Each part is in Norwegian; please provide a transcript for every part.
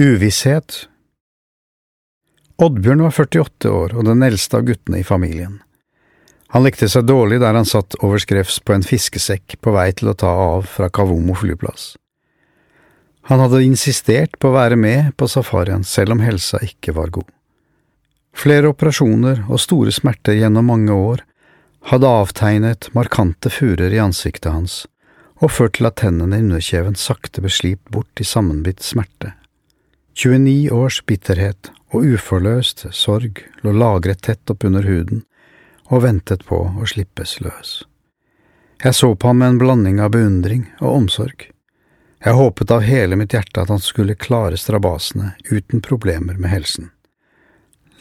Uvisshet Oddbjørn var 48 år og den eldste av guttene i familien. Han likte seg dårlig der han satt overskrevs på en fiskesekk på vei til å ta av fra Kavomo flyplass. Han hadde insistert på å være med på safarien selv om helsa ikke var god. Flere operasjoner og store smerter gjennom mange år hadde avtegnet markante furer i ansiktet hans og ført til at tennene i underkjeven sakte ble slipt bort i sammenbitt smerte. 29 års bitterhet og uforløst sorg lå lagret tett oppunder huden og ventet på å slippes løs. Jeg så på ham med en blanding av beundring og omsorg. Jeg håpet av hele mitt hjerte at han skulle klare strabasene uten problemer med helsen.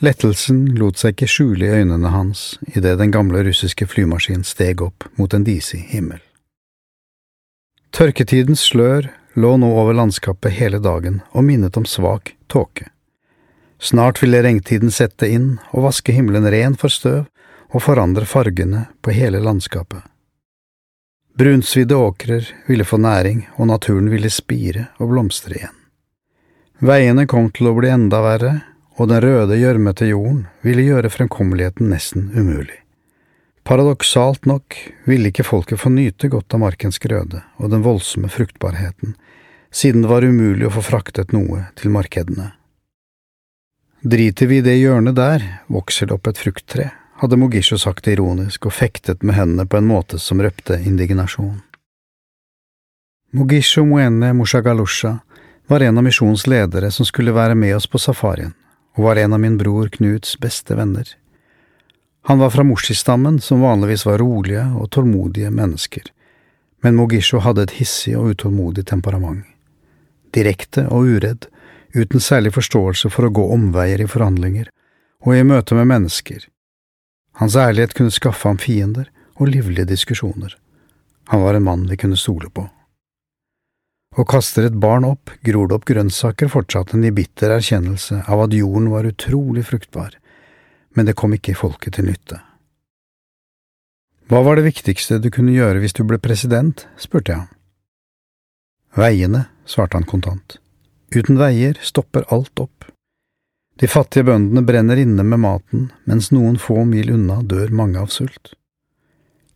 Lettelsen lot seg ikke skjule i øynene hans idet den gamle russiske flymaskinen steg opp mot en disig himmel. Tørketidens slør lå nå over landskapet hele dagen og minnet om svak tåke. Snart ville regntiden sette inn og vaske himmelen ren for støv og forandre fargene på hele landskapet. Brunsvidde åkrer ville få næring, og naturen ville spire og blomstre igjen. Veiene kom til å bli enda verre, og den røde, gjørmete jorden ville gjøre fremkommeligheten nesten umulig. Paradoksalt nok ville ikke folket få nyte godt av markens grøde og den voldsomme fruktbarheten, siden det var umulig å få fraktet noe til markedene. Driter vi i det hjørnet der, vokser det opp et frukttre, hadde Mogisho sagt ironisk og fektet med hendene på en måte som røpte indignasjon. Mogisho Moene Moshagalusha var en av misjonens ledere som skulle være med oss på safarien, og var en av min bror Knuts beste venner. Han var fra Moshi-stammen, som vanligvis var rolige og tålmodige mennesker, men Mogisho hadde et hissig og utålmodig temperament. Direkte og uredd, uten særlig forståelse for å gå omveier i forhandlinger og i møte med mennesker. Hans ærlighet kunne skaffe ham fiender og livlige diskusjoner. Han var en mann vi kunne stole på. Og kaster et barn opp, gror det opp grønnsaker, fortsatte han i bitter erkjennelse av at jorden var utrolig fruktbar, men det kom ikke folket til nytte. Hva var det viktigste du kunne gjøre hvis du ble president, spurte jeg ham. Veiene, svarte han kontant. Uten veier stopper alt opp. De fattige bøndene brenner inne med maten, mens noen få mil unna dør mange av sult.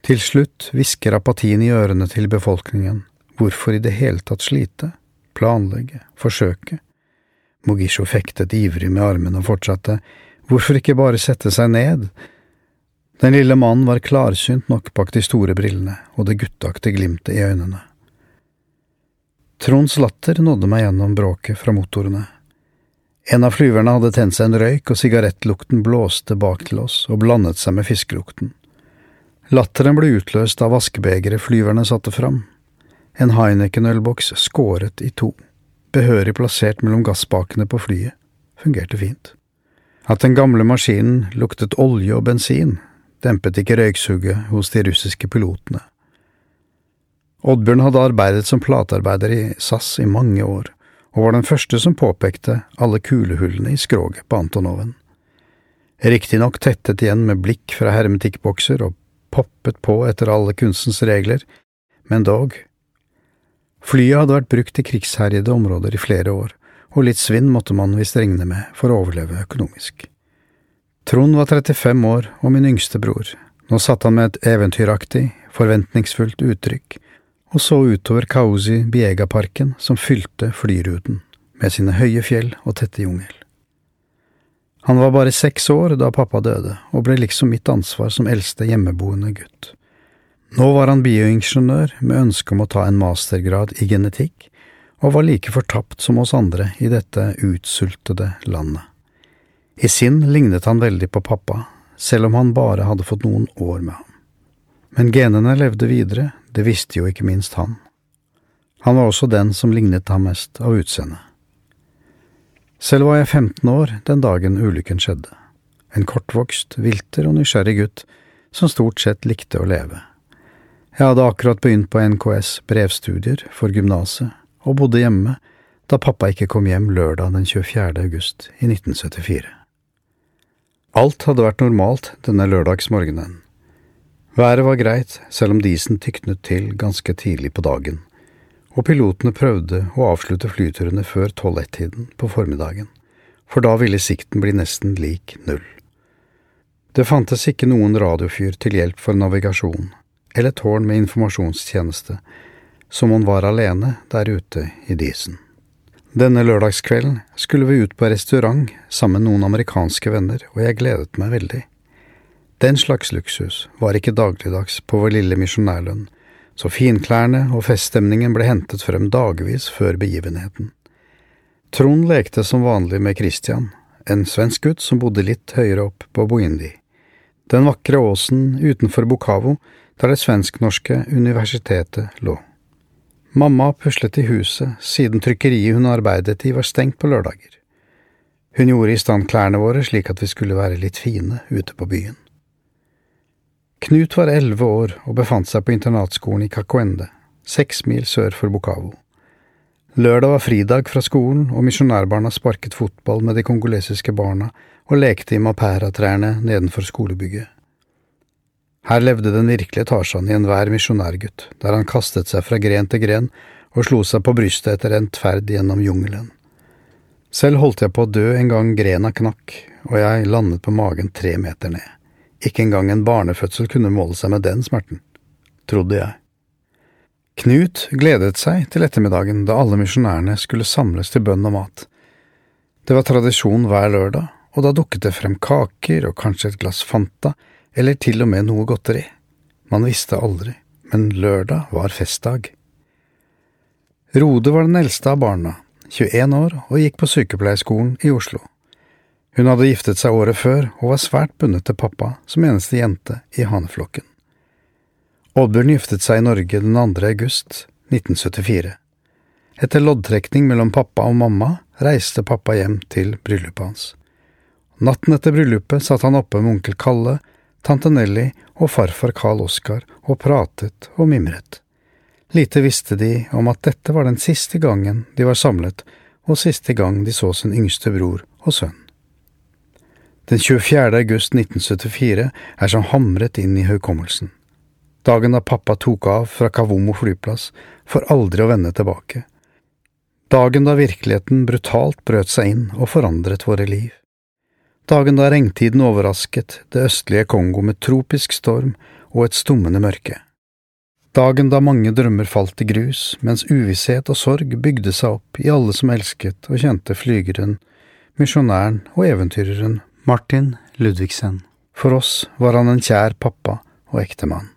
Til slutt hvisker apatien i ørene til befolkningen, hvorfor i det hele tatt slite, planlegge, forsøke? Mogisho fektet ivrig med armene og fortsatte, hvorfor ikke bare sette seg ned? Den lille mannen var klarsynt nok bak de store brillene og det gutteaktige glimtet i øynene. Tronds latter nådde meg gjennom bråket fra motorene. En av flyverne hadde tent seg en røyk, og sigarettlukten blåste bak til oss og blandet seg med fiskelukten. Latteren ble utløst av vaskebegeret flyverne satte fram. En Heineken-ølboks skåret i to, behørig plassert mellom gasspakene på flyet, fungerte fint. At den gamle maskinen luktet olje og bensin, dempet ikke røyksuget hos de russiske pilotene. Oddbjørn hadde arbeidet som platearbeider i SAS i mange år, og var den første som påpekte alle kulehullene i skroget på Antonoven. Riktignok tettet igjen med blikk fra hermetikkbokser og poppet på etter alle kunstens regler, men dog. Flyet hadde vært brukt i krigsherjede områder i flere år, og litt svinn måtte man visst regne med for å overleve økonomisk. Trond var 35 år og min yngste bror. Nå satt han med et eventyraktig, forventningsfullt uttrykk og så utover Kausi Biega-parken som fylte flyruten, med sine høye fjell og tette jungel. Han var bare seks år da pappa døde, og ble liksom mitt ansvar som eldste hjemmeboende gutt. Nå var han bioingeniør med ønske om å ta en mastergrad i genetikk, og var like fortapt som oss andre i dette utsultede landet. I sinn lignet han veldig på pappa, selv om han bare hadde fått noen år med ham. Men genene levde videre, det visste jo ikke minst han. Han var også den som lignet ham mest av utseende. Selv var jeg 15 år den dagen ulykken skjedde, en kortvokst, vilter og nysgjerrig gutt som stort sett likte å leve. Jeg hadde akkurat begynt på NKS brevstudier for gymnaset, og bodde hjemme da pappa ikke kom hjem lørdag den 24. august i 1974. Alt hadde vært normalt denne lørdagsmorgenen. Været var greit, selv om disen tyknet til ganske tidlig på dagen, og pilotene prøvde å avslutte flyturene før tolv-ett-tiden på formiddagen, for da ville sikten bli nesten lik null. Det fantes ikke noen radiofyr til hjelp for navigasjon, eller tårn med informasjonstjeneste, så han var alene der ute i disen. Denne lørdagskvelden skulle vi ut på restaurant sammen med noen amerikanske venner, og jeg gledet meg veldig. Den slags luksus var ikke dagligdags på vår lille misjonærlønn, så finklærne og feststemningen ble hentet frem dagevis før begivenheten. Trond lekte som vanlig med Christian, en svensk gutt som bodde litt høyere opp på Boindi, den vakre åsen utenfor Bukavo, der det svensk-norske universitetet lå. Mamma puslet i huset siden trykkeriet hun arbeidet i var stengt på lørdager. Hun gjorde i stand klærne våre slik at vi skulle være litt fine ute på byen. Knut var elleve år og befant seg på internatskolen i Kakoende, seks mil sør for Bokavo. Lørdag var fridag fra skolen, og misjonærbarna sparket fotball med de kongolesiske barna og lekte i mapæratrærne nedenfor skolebygget. Her levde den virkelige Tarzan i enhver misjonærgutt, der han kastet seg fra gren til gren og slo seg på brystet etter endt ferd gjennom jungelen. Selv holdt jeg på å dø en gang grena knakk, og jeg landet på magen tre meter ned. Ikke engang en barnefødsel kunne måle seg med den smerten, trodde jeg. Knut gledet seg til ettermiddagen da alle misjonærene skulle samles til bønn og mat. Det var tradisjon hver lørdag, og da dukket det frem kaker og kanskje et glass Fanta, eller til og med noe godteri. Man visste aldri, men lørdag var festdag. Rode var den eldste av barna, 21 år, og gikk på sykepleierskolen i Oslo. Hun hadde giftet seg året før og var svært bundet til pappa som eneste jente i haneflokken. Oddbjørn giftet seg i Norge den 2. august 1974. Etter loddtrekning mellom pappa og mamma reiste pappa hjem til bryllupet hans. Natten etter bryllupet satt han oppe med onkel Kalle, tante Nelly og farfar Carl Oskar og pratet og mimret. Lite visste de om at dette var den siste gangen de var samlet, og siste gang de så sin yngste bror og sønn. Den 24. august 1974 er som hamret inn i hukommelsen. Dagen da pappa tok av fra Kavomo flyplass, for aldri å vende tilbake. Dagen da virkeligheten brutalt brøt seg inn og forandret våre liv. Dagen da regntiden overrasket det østlige Kongo med tropisk storm og et stummende mørke. Dagen da mange drømmer falt i grus, mens uvisshet og sorg bygde seg opp i alle som elsket og kjente flygeren, misjonæren og eventyreren Martin Ludvigsen. For oss var han en kjær pappa og ektemann.